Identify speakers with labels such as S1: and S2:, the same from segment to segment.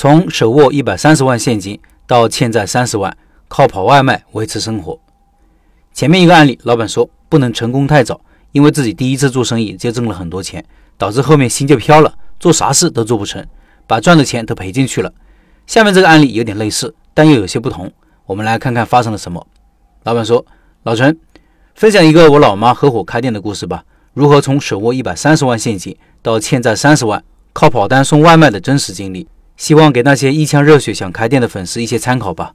S1: 从手握一百三十万现金到欠债三十万，靠跑外卖维持生活。前面一个案例，老板说不能成功太早，因为自己第一次做生意就挣了很多钱，导致后面心就飘了，做啥事都做不成，把赚的钱都赔进去了。下面这个案例有点类似，但又有些不同。我们来看看发生了什么。老板说：“老陈，分享一个我老妈合伙开店的故事吧，如何从手握一百三十万现金到欠债三十万，靠跑单送外卖的真实经历，希望给那些一腔热血想开店的粉丝一些参考吧。”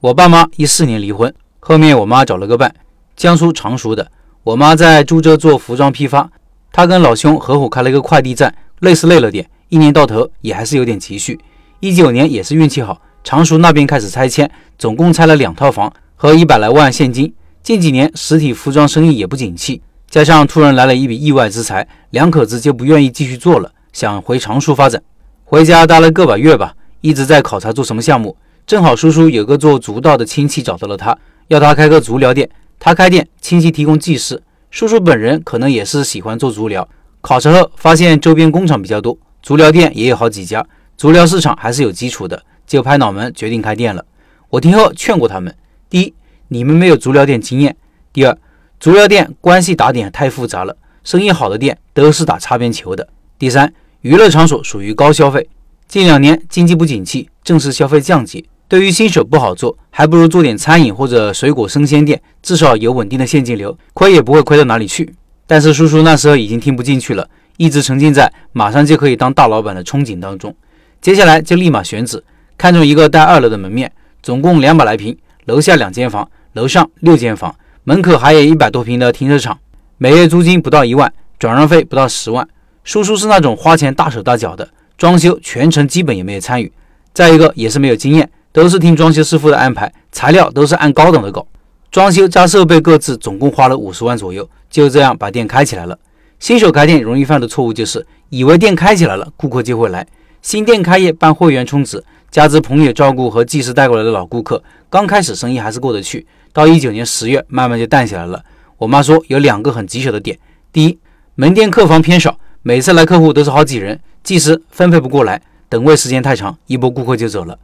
S1: 我爸妈一四年离婚，后面我妈找了个伴，江苏常熟的。我妈在株洲做服装批发，她跟老兄合伙开了一个快递站，累是累了点，一年到头也还是有点积蓄。一九年也是运气好。常熟那边开始拆迁，总共拆了两套房和一百来万现金。近几年实体服装生意也不景气，加上突然来了一笔意外之财，两口子就不愿意继续做了，想回常熟发展。回家待了个把月吧，一直在考察做什么项目。正好叔叔有个做足道的亲戚找到了他，要他开个足疗店。他开店，亲戚提供技师。叔叔本人可能也是喜欢做足疗，考察后发现周边工厂比较多，足疗店也有好几家，足疗市场还是有基础的。就拍脑门决定开店了。我听后劝过他们：第一，你们没有足疗店经验；第二，足疗店关系打点太复杂了，生意好的店都是打擦边球的；第三，娱乐场所属于高消费，近两年经济不景气，正式消费降级，对于新手不好做，还不如做点餐饮或者水果生鲜店，至少有稳定的现金流，亏也不会亏到哪里去。但是叔叔那时候已经听不进去了，一直沉浸在马上就可以当大老板的憧憬当中，接下来就立马选址。看中一个带二楼的门面，总共两百来平，楼下两间房，楼上六间房，门口还有一百多平的停车场，每月租金不到一万，转让费不到十万。叔叔是那种花钱大手大脚的，装修全程基本也没有参与。再一个也是没有经验，都是听装修师傅的安排，材料都是按高档的搞，装修加设备各自总共花了五十万左右，就这样把店开起来了。新手开店容易犯的错误就是以为店开起来了，顾客就会来。新店开业办会员充值。加之朋友照顾和技师带过来的老顾客，刚开始生意还是过得去。到一九年十月，慢慢就淡起来了。我妈说有两个很棘手的点：第一，门店客房偏少，每次来客户都是好几人，技师分配不过来，等位时间太长，一波顾客就走了；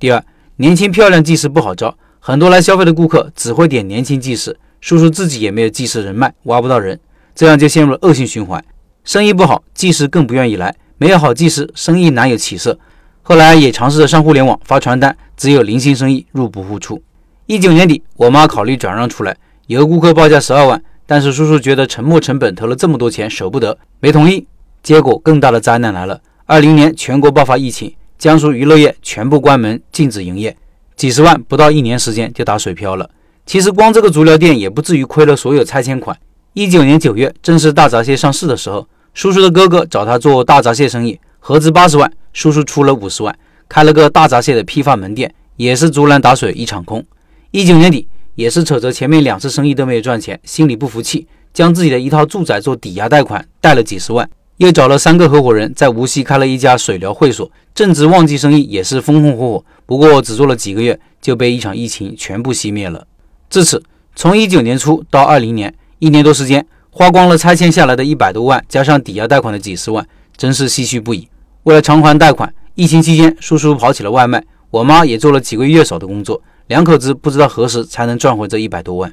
S1: 第二，年轻漂亮技师不好招，很多来消费的顾客只会点年轻技师，叔叔自己也没有技师人脉，挖不到人，这样就陷入了恶性循环，生意不好，技师更不愿意来，没有好技师，生意难有起色。后来也尝试着上互联网发传单，只有零星生意，入不敷出。一九年底，我妈考虑转让出来，有个顾客报价十二万，但是叔叔觉得沉没成本投了这么多钱，舍不得，没同意。结果更大的灾难来了。二零年全国爆发疫情，江苏娱乐业全部关门，禁止营业，几十万不到一年时间就打水漂了。其实光这个足疗店也不至于亏了所有拆迁款。一九年九月，正是大闸蟹上市的时候，叔叔的哥哥找他做大闸蟹生意，合资八十万。叔叔出了五十万，开了个大闸蟹的批发门店，也是竹篮打水一场空。一九年底，也是扯着前面两次生意都没有赚钱，心里不服气，将自己的一套住宅做抵押贷款，贷了几十万，又找了三个合伙人，在无锡开了一家水疗会所。正值旺季，生意也是风风火火，不过只做了几个月，就被一场疫情全部熄灭了。至此，从一九年初到二零年，一年多时间，花光了拆迁下来的一百多万，加上抵押贷款的几十万，真是唏嘘不已。为了偿还贷款，疫情期间，叔叔跑起了外卖，我妈也做了几个月嫂的工作，两口子不知道何时才能赚回这一百多万。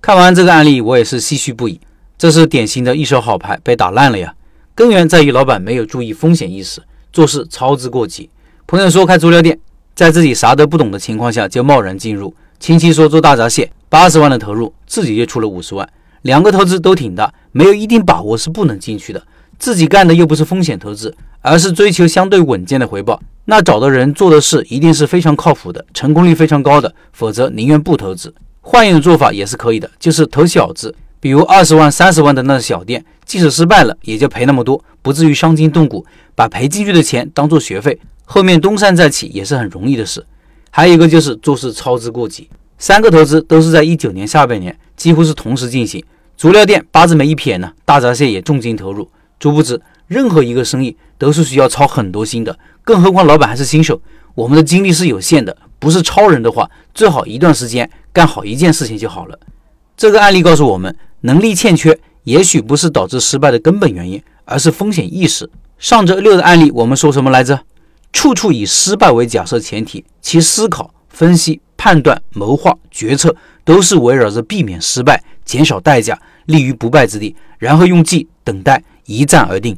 S1: 看完这个案例，我也是唏嘘不已。这是典型的一手好牌被打烂了呀！根源在于老板没有注意风险意识，做事操之过急。朋友说开足疗店，在自己啥都不懂的情况下就贸然进入；亲戚说做大闸蟹，八十万的投入，自己就出了五十万，两个投资都挺大，没有一定把握是不能进去的。自己干的又不是风险投资。而是追求相对稳健的回报，那找的人做的事一定是非常靠谱的，成功率非常高的，否则宁愿不投资。换一种做法也是可以的，就是投小资，比如二十万、三十万的那小店，即使失败了，也就赔那么多，不至于伤筋动骨，把赔进去的钱当做学费，后面东山再起也是很容易的事。还有一个就是做事操之过急，三个投资都是在一九年下半年，几乎是同时进行。足疗店八字没一撇呢，大闸蟹也重金投入，殊不知。任何一个生意都是需要操很多心的，更何况老板还是新手，我们的精力是有限的，不是超人的话，最好一段时间干好一件事情就好了。这个案例告诉我们，能力欠缺也许不是导致失败的根本原因，而是风险意识。上周六的案例我们说什么来着？处处以失败为假设前提，其思考、分析、判断、谋划、决策都是围绕着避免失败、减少代价、立于不败之地，然后用计等待，一战而定。